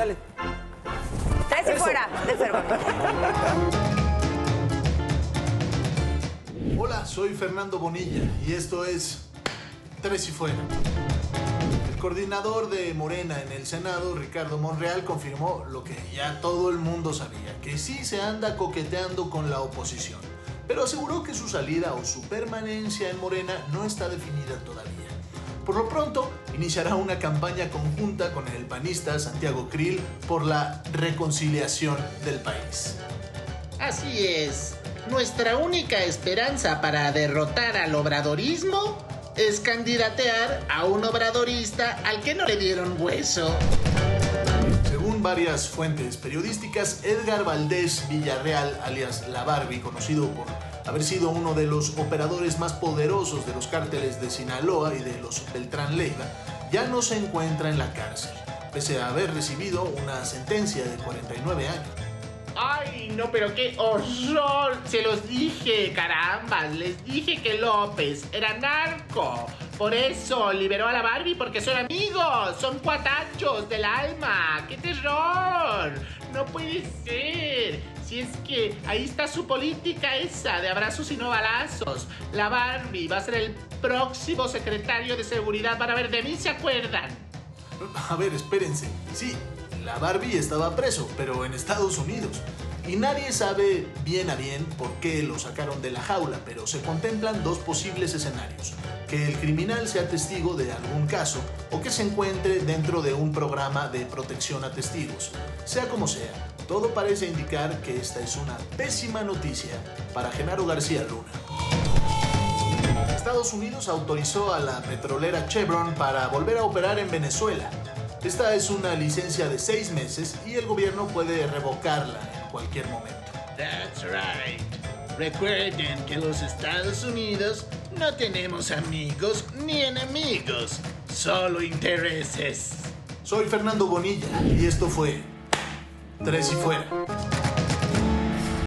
Échale. Tres y Eso. fuera de. Hola, soy Fernando Bonilla y esto es Tres y Fuera. El coordinador de Morena en el Senado, Ricardo Monreal, confirmó lo que ya todo el mundo sabía, que sí se anda coqueteando con la oposición, pero aseguró que su salida o su permanencia en Morena no está definida todavía. Por lo pronto, iniciará una campaña conjunta con el panista Santiago Krill por la reconciliación del país. Así es. Nuestra única esperanza para derrotar al obradorismo es candidatear a un obradorista al que no le dieron hueso. Según varias fuentes periodísticas, Edgar Valdés Villarreal, alias La Barbie, conocido por haber sido uno de los operadores más poderosos de los cárteles de Sinaloa y de los Beltrán Leiva, ya no se encuentra en la cárcel, pese a haber recibido una sentencia de 49 años. Ay, no, pero qué horror. Se los dije, caramba. Les dije que López era narco. Por eso liberó a la Barbie porque son amigos. Son cuatachos del alma. ¡Qué terror! No puede ser. Si es que ahí está su política esa de abrazos y no balazos. La Barbie va a ser el próximo secretario de seguridad. Van a ver, de mí se acuerdan. A ver, espérense. Sí, la Barbie estaba preso, pero en Estados Unidos. Y nadie sabe bien a bien por qué lo sacaron de la jaula, pero se contemplan dos posibles escenarios. Que el criminal sea testigo de algún caso o que se encuentre dentro de un programa de protección a testigos. Sea como sea, todo parece indicar que esta es una pésima noticia para Genaro García Luna. Estados Unidos autorizó a la petrolera Chevron para volver a operar en Venezuela. Esta es una licencia de seis meses y el gobierno puede revocarla cualquier momento. That's right. Recuerden que los Estados Unidos no tenemos amigos ni enemigos, solo intereses. Soy Fernando Bonilla y esto fue Tres y Fuera.